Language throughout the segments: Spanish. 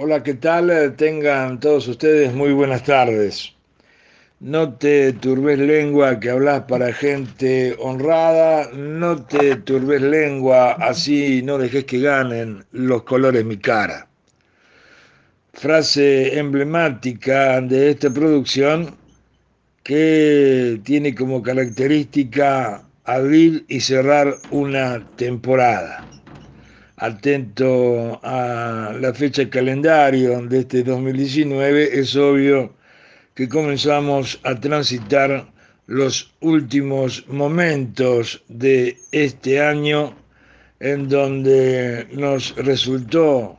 Hola, ¿qué tal? Tengan todos ustedes muy buenas tardes. No te turbes lengua que hablas para gente honrada, no te turbes lengua así no dejes que ganen los colores mi cara. Frase emblemática de esta producción que tiene como característica abrir y cerrar una temporada atento a la fecha calendario de este 2019, es obvio que comenzamos a transitar los últimos momentos de este año en donde nos resultó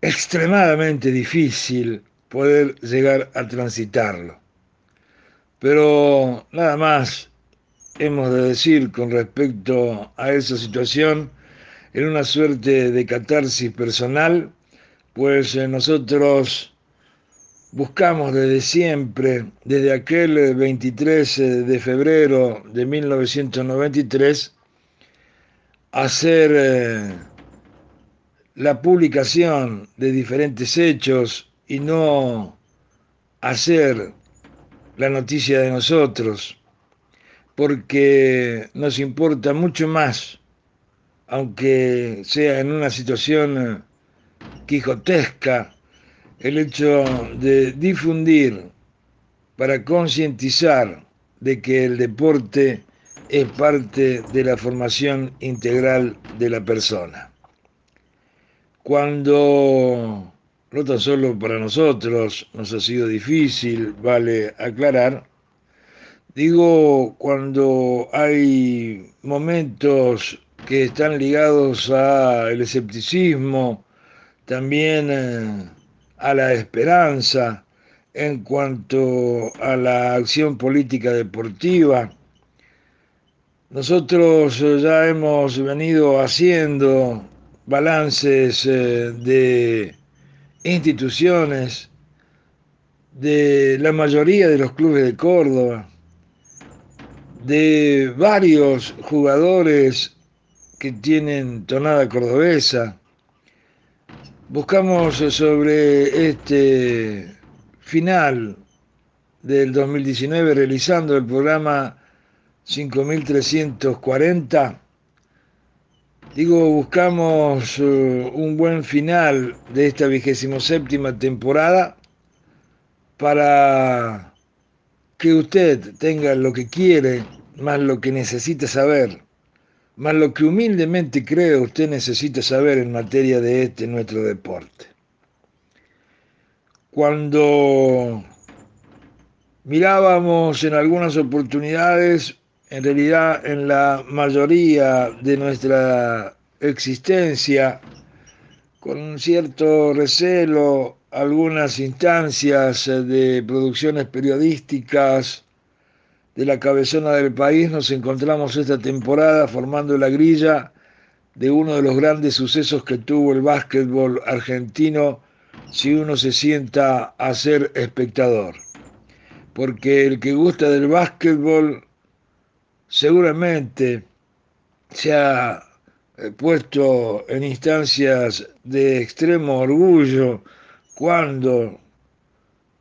extremadamente difícil poder llegar a transitarlo. Pero nada más hemos de decir con respecto a esa situación, en una suerte de catarsis personal, pues eh, nosotros buscamos desde siempre, desde aquel 23 eh, de febrero de 1993, hacer eh, la publicación de diferentes hechos y no hacer la noticia de nosotros, porque nos importa mucho más aunque sea en una situación eh, quijotesca, el hecho de difundir para concientizar de que el deporte es parte de la formación integral de la persona. Cuando, no tan solo para nosotros nos ha sido difícil, vale aclarar, digo cuando hay momentos que están ligados al escepticismo, también eh, a la esperanza en cuanto a la acción política deportiva. Nosotros ya hemos venido haciendo balances eh, de instituciones de la mayoría de los clubes de Córdoba, de varios jugadores que tienen tonada cordobesa. Buscamos sobre este final del 2019 realizando el programa 5340. Digo, buscamos uh, un buen final de esta vigésimo séptima temporada para que usted tenga lo que quiere más lo que necesita saber más lo que humildemente creo usted necesita saber en materia de este nuestro deporte. Cuando mirábamos en algunas oportunidades, en realidad en la mayoría de nuestra existencia, con cierto recelo, algunas instancias de producciones periodísticas, de la cabezona del país nos encontramos esta temporada formando la grilla de uno de los grandes sucesos que tuvo el básquetbol argentino si uno se sienta a ser espectador. Porque el que gusta del básquetbol seguramente se ha eh, puesto en instancias de extremo orgullo cuando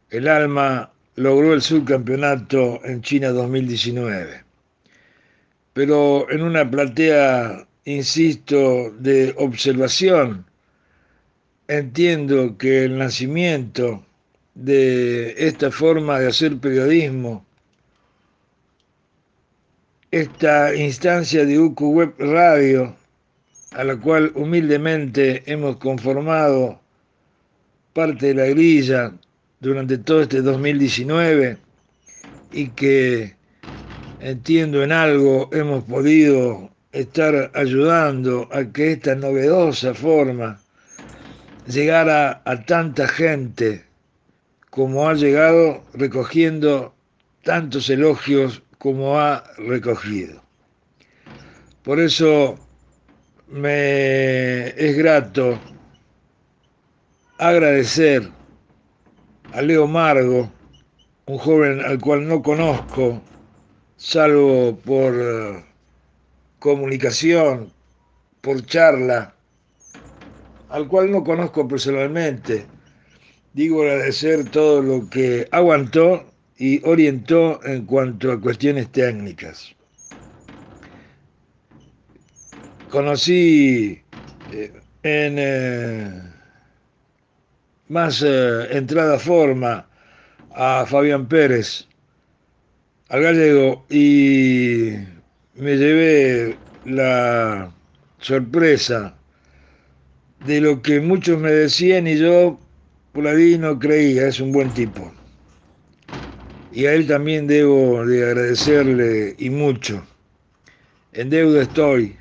el alma logró el subcampeonato en China 2019. Pero en una platea, insisto, de observación, entiendo que el nacimiento de esta forma de hacer periodismo, esta instancia de UQ Web Radio, a la cual humildemente hemos conformado parte de la grilla durante todo este 2019 y que entiendo en algo hemos podido estar ayudando a que esta novedosa forma llegara a tanta gente como ha llegado recogiendo tantos elogios como ha recogido. Por eso me es grato agradecer a Leo Margo, un joven al cual no conozco, salvo por eh, comunicación, por charla, al cual no conozco personalmente. Digo agradecer todo lo que aguantó y orientó en cuanto a cuestiones técnicas. Conocí eh, en eh, más eh, entrada forma a Fabián Pérez, al gallego, y me llevé la sorpresa de lo que muchos me decían y yo por ahí no creía, es un buen tipo. Y a él también debo de agradecerle y mucho. En deuda estoy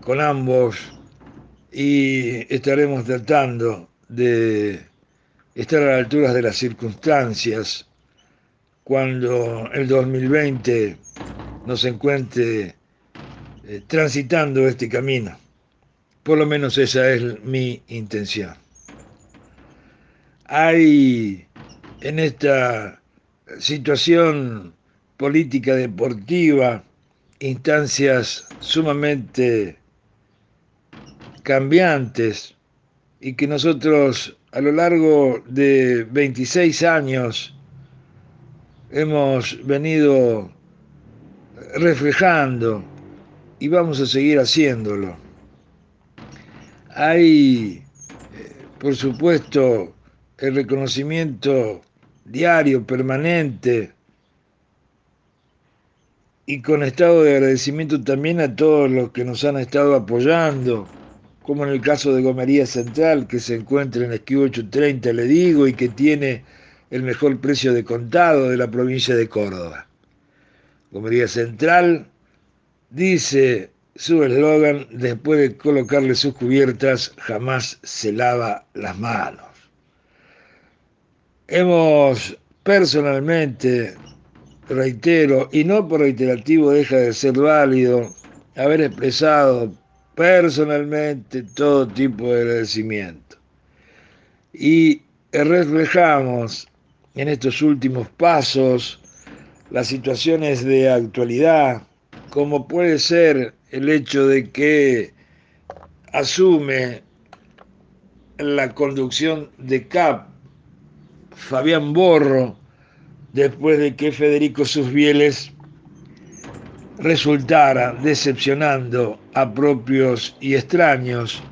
con ambos y estaremos tratando de estar a la altura de las circunstancias cuando el 2020 nos encuentre eh, transitando este camino. Por lo menos esa es mi intención. Hay en esta situación política deportiva instancias sumamente cambiantes y que nosotros a lo largo de 26 años hemos venido reflejando y vamos a seguir haciéndolo. Hay, eh, por supuesto, el reconocimiento diario, permanente, y con estado de agradecimiento también a todos los que nos han estado apoyando, como en el caso de Gomería Central, que se encuentra en Esquivo 830, le digo, y que tiene el mejor precio de contado de la provincia de Córdoba. Gomería Central dice su eslogan, después de colocarle sus cubiertas, jamás se lava las manos. Hemos personalmente, reitero, y no por reiterativo deja de ser válido, haber expresado personalmente todo tipo de agradecimiento. Y reflejamos en estos últimos pasos las situaciones de actualidad, como puede ser el hecho de que asume la conducción de CAP Fabián Borro, después de que Federico Susbieles resultara decepcionando a propios y extraños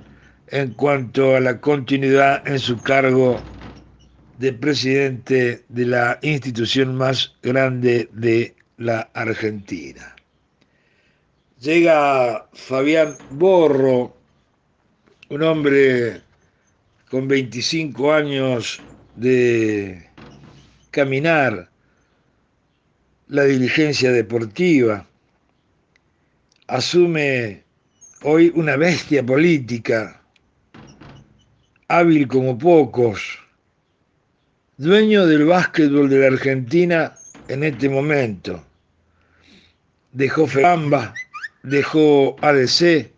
en cuanto a la continuidad en su cargo de presidente de la institución más grande de la Argentina. Llega Fabián Borro, un hombre con 25 años de caminar la diligencia deportiva, asume hoy una bestia política, hábil como pocos, dueño del básquetbol de la Argentina en este momento. Dejó FEAMBA, dejó ADC,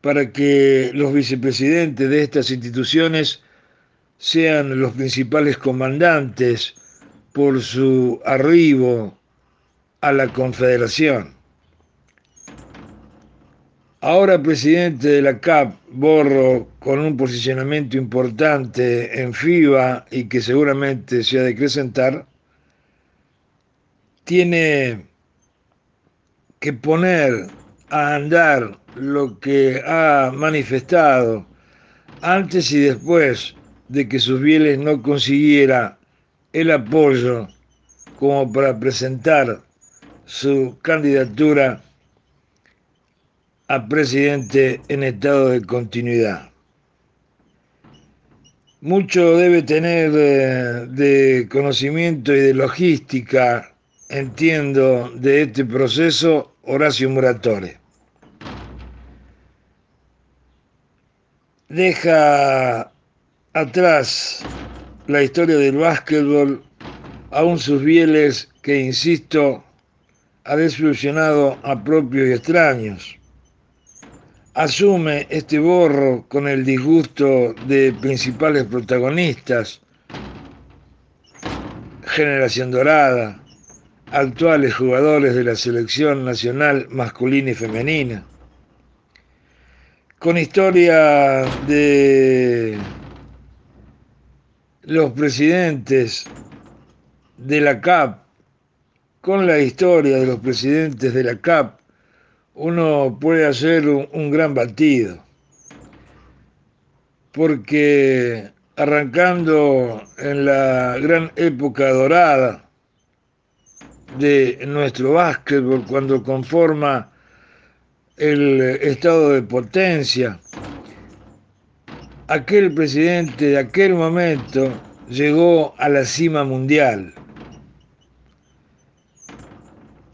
para que los vicepresidentes de estas instituciones sean los principales comandantes por su arribo a la Confederación. Ahora presidente de la CAP, Borro, con un posicionamiento importante en FIBA y que seguramente se ha de acrecentar, tiene que poner a andar lo que ha manifestado antes y después de que sus bienes no consiguiera el apoyo como para presentar su candidatura a presidente en estado de continuidad. Mucho debe tener de, de, conocimiento y de logística, entiendo, de este proceso Horacio Muratore. Deja atrás la historia del básquetbol, aún sus bieles que, insisto, ha desilusionado a propios y extraños asume este borro con el disgusto de principales protagonistas, generación dorada, actuales jugadores de la selección nacional masculina y femenina. con historia de los presidentes de la CAP, con la historia de los presidentes de la CAP, uno puede hacer un, gran batido, porque arrancando en la gran época dorada de nuestro básquetbol, cuando conforma el estado de potencia, aquel presidente de aquel momento llegó a la cima mundial.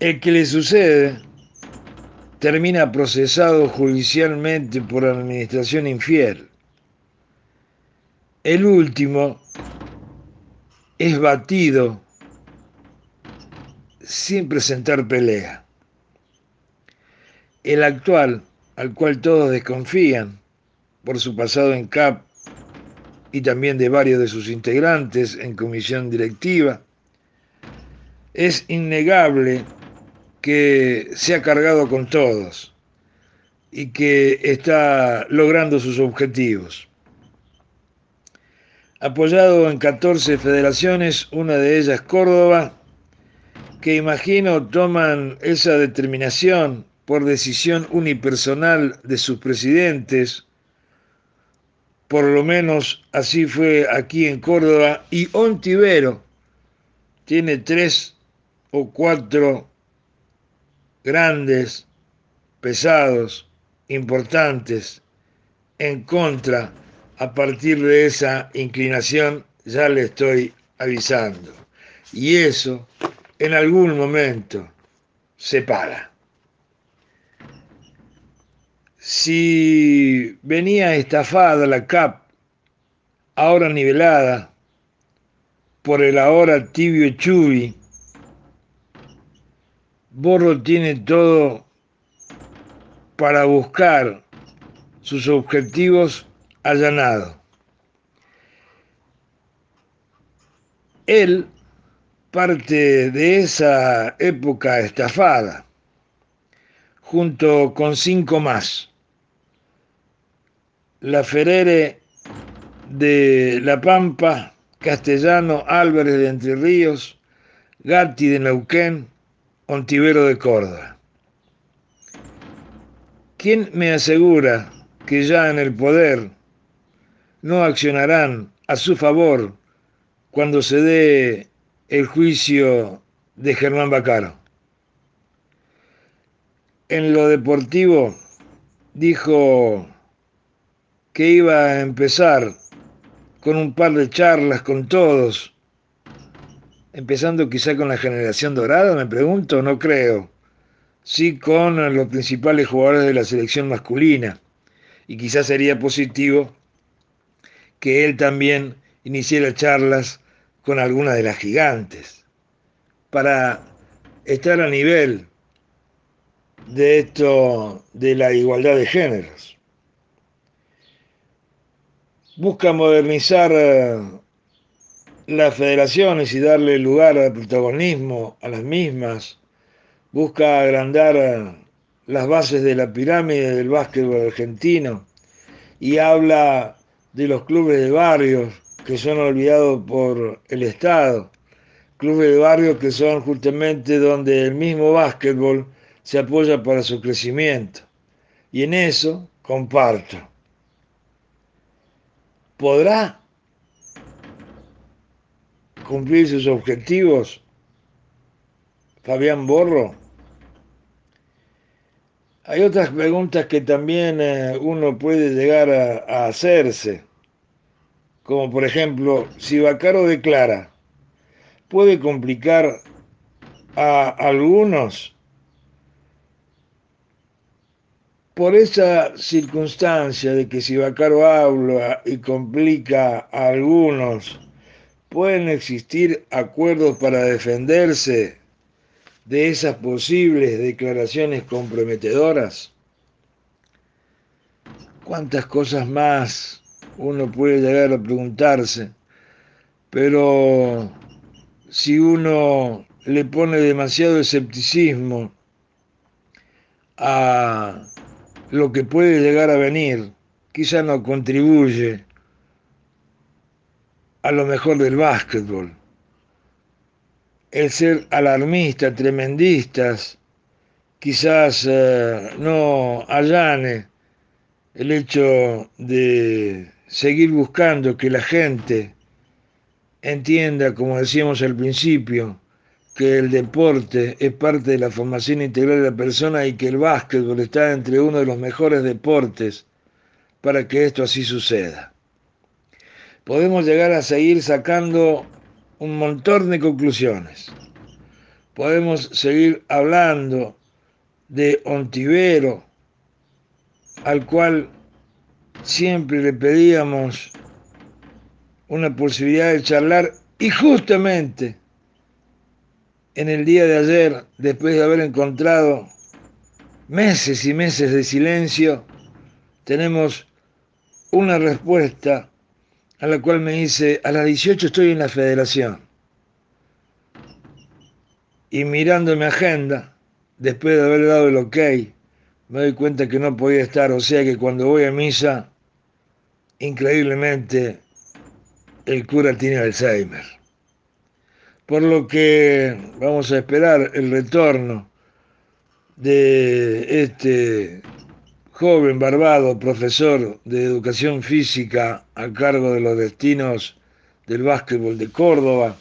El que le sucede termina procesado judicialmente por administración infiel. El último es batido sin presentar pelea. El actual, al cual todos desconfían por su pasado en CAP y también de varios de sus integrantes en comisión directiva, es innegable que se ha cargado con todos y que está logrando sus objetivos. Apoyado en 14 federaciones, una de ellas Córdoba, que imagino toman esa determinación por decisión unipersonal de sus presidentes, por lo menos así fue aquí en Córdoba, y Ontivero tiene tres o cuatro grandes, pesados, importantes, en contra a partir de esa inclinación ya le estoy avisando. Y eso en algún momento se para. Si venía estafada la CAP, ahora nivelada por el ahora tibio Chubi, Borro tiene todo para buscar sus objetivos allanado. Él parte de esa época estafada, junto con cinco más. La Ferere de La Pampa, Castellano Álvarez de Entre Ríos, Gatti de Neuquén, Ontivero de Córdoba. ¿Quién me asegura que ya en el poder no accionarán a su favor cuando se dé el juicio de Germán Bacaro. En lo deportivo dijo que iba a empezar con un par de charlas con todos, empezando quizá con la generación dorada, me pregunto, no creo, sí con los principales jugadores de la selección masculina, y quizás sería positivo que él también iniciara charlas con alguna de las gigantes. Para estar a nivel de esto de la igualdad de géneros. Busca modernizar eh, las federaciones y darle lugar al protagonismo a las mismas. Busca agrandar las bases de la pirámide del básquetbol argentino y habla de los clubes de barrios que son olvidados por el Estado, clubes de barrios que son justamente donde el mismo básquetbol se apoya para su crecimiento. Y en eso comparto. ¿Podrá cumplir sus objetivos Fabián Borro? Hay otras preguntas que también eh, uno puede llegar a, a, hacerse, como por ejemplo, si Bacaro declara, ¿puede complicar a algunos? Por esa circunstancia de que si Bacaro habla y complica a algunos, pueden existir acuerdos para defenderse de esas posibles declaraciones comprometedoras? ¿Cuántas cosas más uno puede llegar a preguntarse? Pero si uno le pone demasiado escepticismo a lo que puede llegar a venir, quizá no contribuye a lo mejor del básquetbol. El ser alarmista, tremendistas, quizás eh, no allane el hecho de seguir buscando que la gente entienda, como decíamos al principio, que el deporte es parte de la formación integral de la persona y que el básquetbol está entre uno de los mejores deportes para que esto así suceda. Podemos llegar a seguir sacando un montón de conclusiones. Podemos seguir hablando de Ontivero, al cual siempre le pedíamos una posibilidad de charlar y justamente en el día de ayer, después de haber encontrado meses y meses de silencio, tenemos una respuesta a la cual me dice, a las 18 estoy en la federación. Y mirando mi agenda, después de haber dado el ok, me doy cuenta que no podía estar, o sea que cuando voy a misa, increíblemente, el cura tiene Alzheimer por lo que vamos a esperar el retorno de este joven barbado profesor de educación física a cargo de los destinos del básquetbol de Córdoba,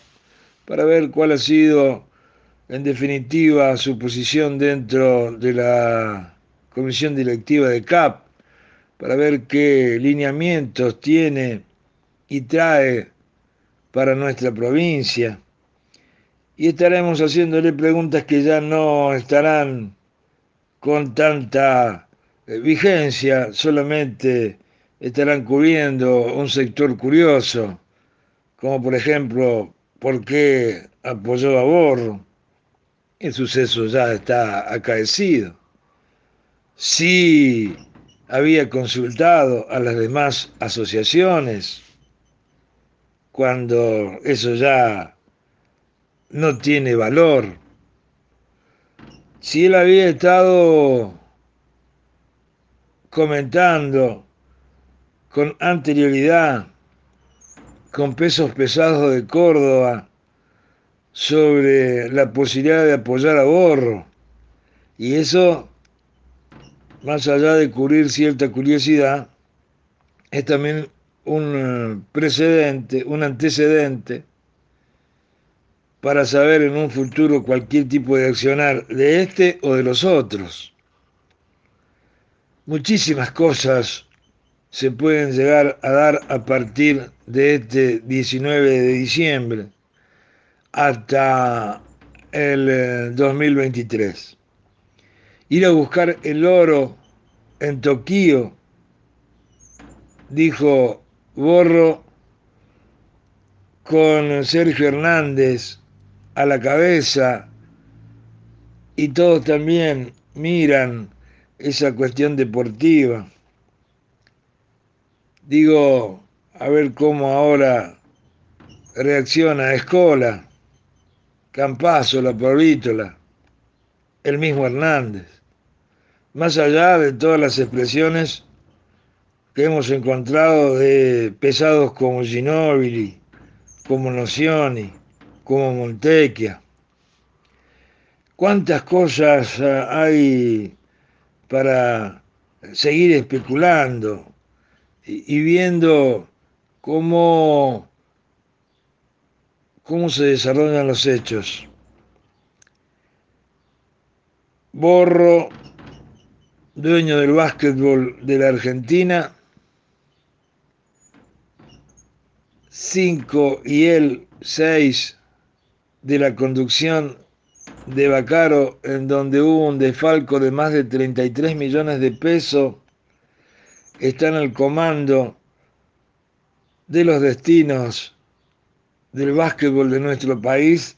para ver cuál ha sido en definitiva su posición dentro de la comisión directiva de CAP, para ver qué lineamientos tiene y trae para nuestra provincia. Y estaremos haciéndole preguntas que ya no estarán con tanta vigencia, solamente estarán cubriendo un sector curioso, como por ejemplo, ¿por qué apoyó a Borro? El suceso ya está acaecido. Si había consultado a las demás asociaciones, cuando eso ya no tiene valor. Si él había estado comentando con anterioridad con pesos pesados de Córdoba sobre la posibilidad de apoyar a Borro. Y eso, más allá de cubrir cierta curiosidad, es también un precedente, un antecedente para saber en un futuro cualquier tipo de accionar de este o de los otros. Muchísimas cosas se pueden llegar a dar a partir de este 19 de diciembre hasta el 2023. Eh, Ir a buscar el oro en Tokio, dijo Borro con Sergio Hernández a la cabeza y todos también miran esa cuestión deportiva. Digo, a ver cómo ahora reacciona Escola, Campazo, la Provítola, el mismo Hernández. Más allá de todas las expresiones que hemos encontrado de pesados como Ginóbili, como Nocioni, como Montequia. ¿Cuántas cosas eh, hay para seguir especulando y, viendo cómo, cómo se desarrollan los hechos? Borro, dueño del básquetbol de la Argentina, cinco y él seis de la conducción de Bacaro, en donde hubo un desfalco de más de 33 millones de pesos, están al comando de los destinos del básquetbol de nuestro país,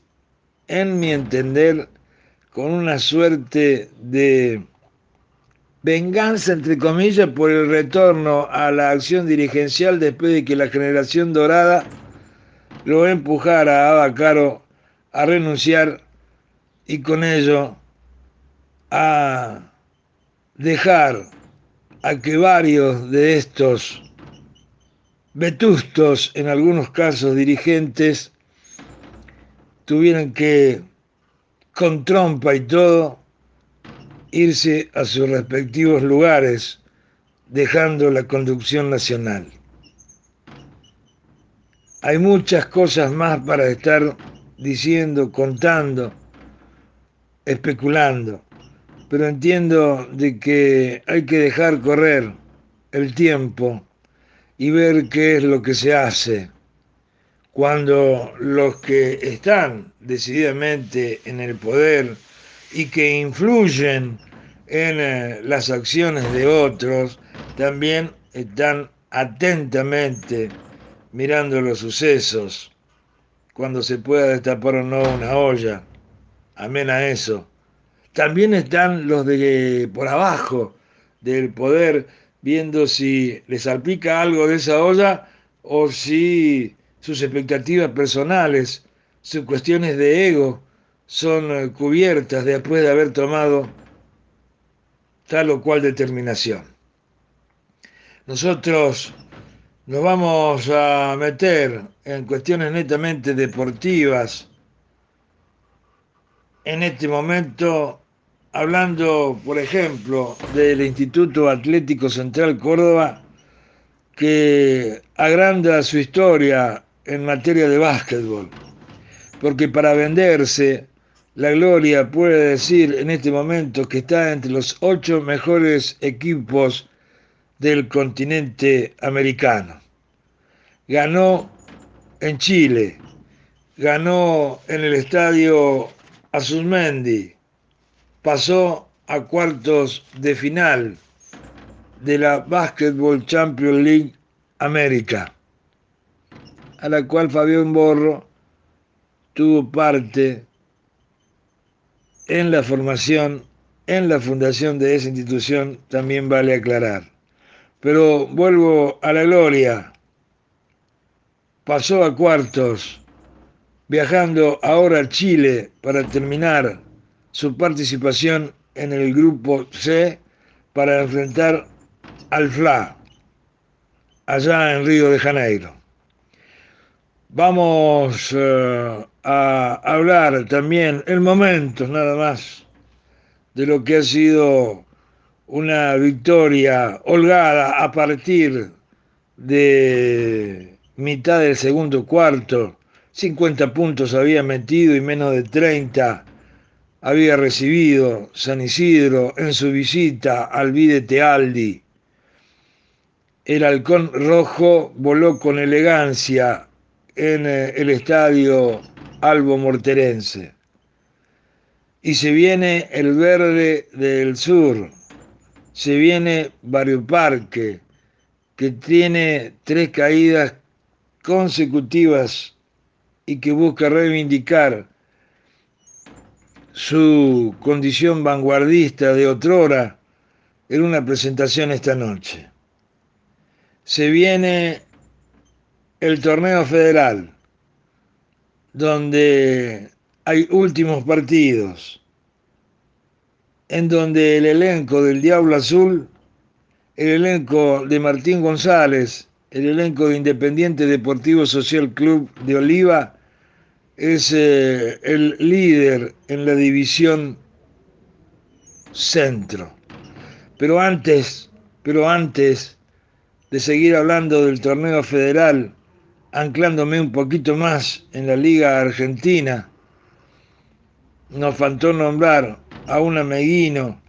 en mi entender, con una suerte de venganza, entre comillas, por el retorno a la acción dirigencial después de que la generación dorada lo empujara a Bacaro a renunciar y con ello a dejar a que varios de estos vetustos, en algunos casos dirigentes, tuvieran que, con trompa y todo, irse a sus respectivos lugares, dejando la conducción nacional. Hay muchas cosas más para estar diciendo, contando, especulando, pero entiendo de que hay que dejar correr el tiempo y ver qué es lo que se hace cuando los que están decididamente en el poder y que influyen en eh, las acciones de otros, también están atentamente mirando los sucesos, cuando se pueda destapar o no una olla, amén a eso. También están los de por abajo del poder viendo si les salpica algo de esa olla o si sus expectativas personales, sus cuestiones de ego son eh, cubiertas después de haber tomado tal o cual determinación. Nosotros nos vamos a meter en cuestiones netamente deportivas en este momento, hablando, por ejemplo, del Instituto Atlético Central Córdoba, que agranda su historia en materia de básquetbol, porque para venderse, la Gloria puede decir en este momento que está entre los ocho mejores equipos del continente americano. Ganó en Chile, ganó en el estadio Azulmendi, pasó a cuartos de final de la Basketball Champions League América a la cual Fabián Borro tuvo parte en la formación, en la fundación de esa institución, también vale aclarar. Pero vuelvo a la gloria. Pasó a cuartos, viajando ahora a Chile para terminar su participación en el grupo C para enfrentar al FLA, allá en Río de Janeiro. Vamos uh, a hablar también en momentos nada más de lo que ha sido una victoria holgada a partir de mitad del segundo cuarto. 50 puntos había metido y menos de 30 había recibido San Isidro en su visita al Vide Tealdi. El halcón rojo voló con elegancia en eh, el estadio Albo Morterense. Y se viene el verde del sur, se viene Barrio Parque, que tiene tres caídas consecutivas y que busca reivindicar su condición vanguardista de otrora en una presentación esta noche. Se viene el torneo federal, donde hay últimos partidos, en donde el elenco del Diablo Azul, el elenco de Martín González, el elenco de Independiente Deportivo Social Club de Oliva, es eh, el líder en la división centro. Pero antes, pero antes de seguir hablando del torneo federal, anclándome un poquito más en la Liga Argentina, nos faltó nombrar a un ameguino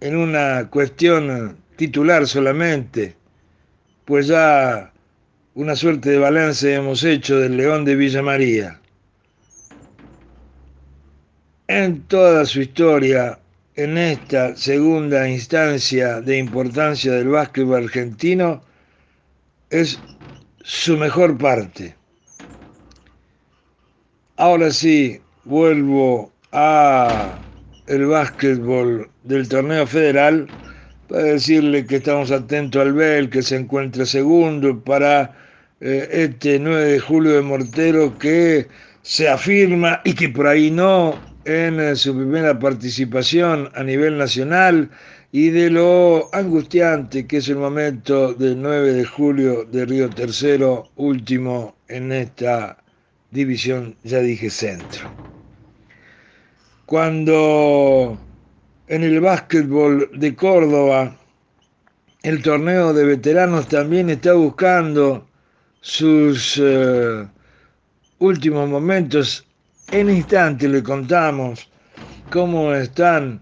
en una cuestión titular solamente, pues ya una suerte de balance hemos hecho del León de Villa María. En toda su historia, en esta segunda instancia de importancia del básquetbol argentino, es su mejor parte. Ahora sí, vuelvo a el básquetbol del torneo federal para decirle que estamos atentos al Bel, que se encuentra segundo para eh, este 9 de julio de Mortero que se afirma y que por ahí no en eh, su primera participación a nivel nacional y de lo angustiante que es el momento del 9 de julio de Río Tercero, último en esta división, ya dije, centro. Cuando en el básquetbol de Córdoba, el torneo de veteranos también está buscando sus eh, últimos momentos. En instante le contamos cómo están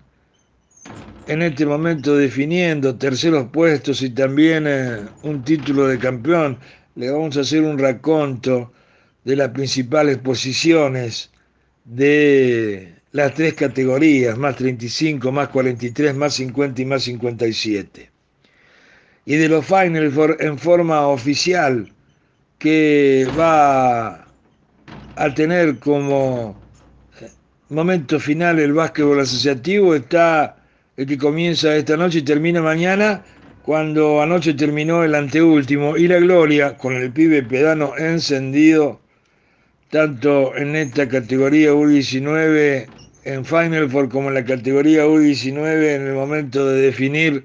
en este momento definiendo terceros puestos y también eh, un título de campeón. Le vamos a hacer un raconto de las principales posiciones de las tres categorías, más 35, más 43, más 50 y más 57. Y de los finals en forma oficial que va a tener como momento final el básquetbol asociativo está el que comienza esta noche y termina mañana, cuando anoche terminó el anteúltimo, y la gloria con el pibe pedano encendido, tanto en esta categoría U19 en Final Four como en la categoría U19 en el momento de definir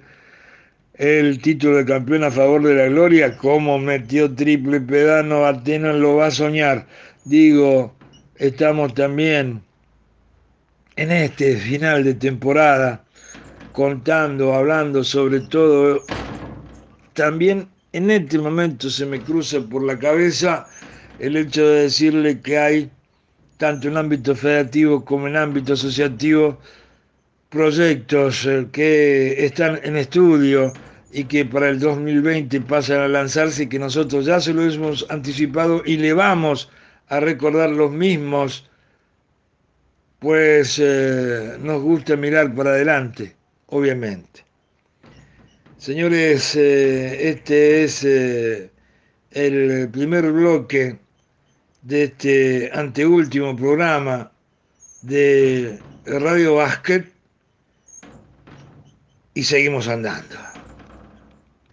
el título de campeón a favor de la gloria, como metió triple pedano, Atenas lo va a soñar. Digo, estamos también en este final de temporada contando, hablando sobre todo, también en este momento se me cruza por la cabeza el hecho de decirle que hay, tanto en ámbito federativo como en ámbito asociativo, proyectos eh, que están en estudio y que para el 2020 pasan a lanzarse y que nosotros ya se lo hemos anticipado y le vamos a recordar los mismos, pues eh, nos gusta mirar para adelante obviamente. Señores, eh, este es el primer bloque de este anteúltimo programa de Radio Básquet y seguimos andando.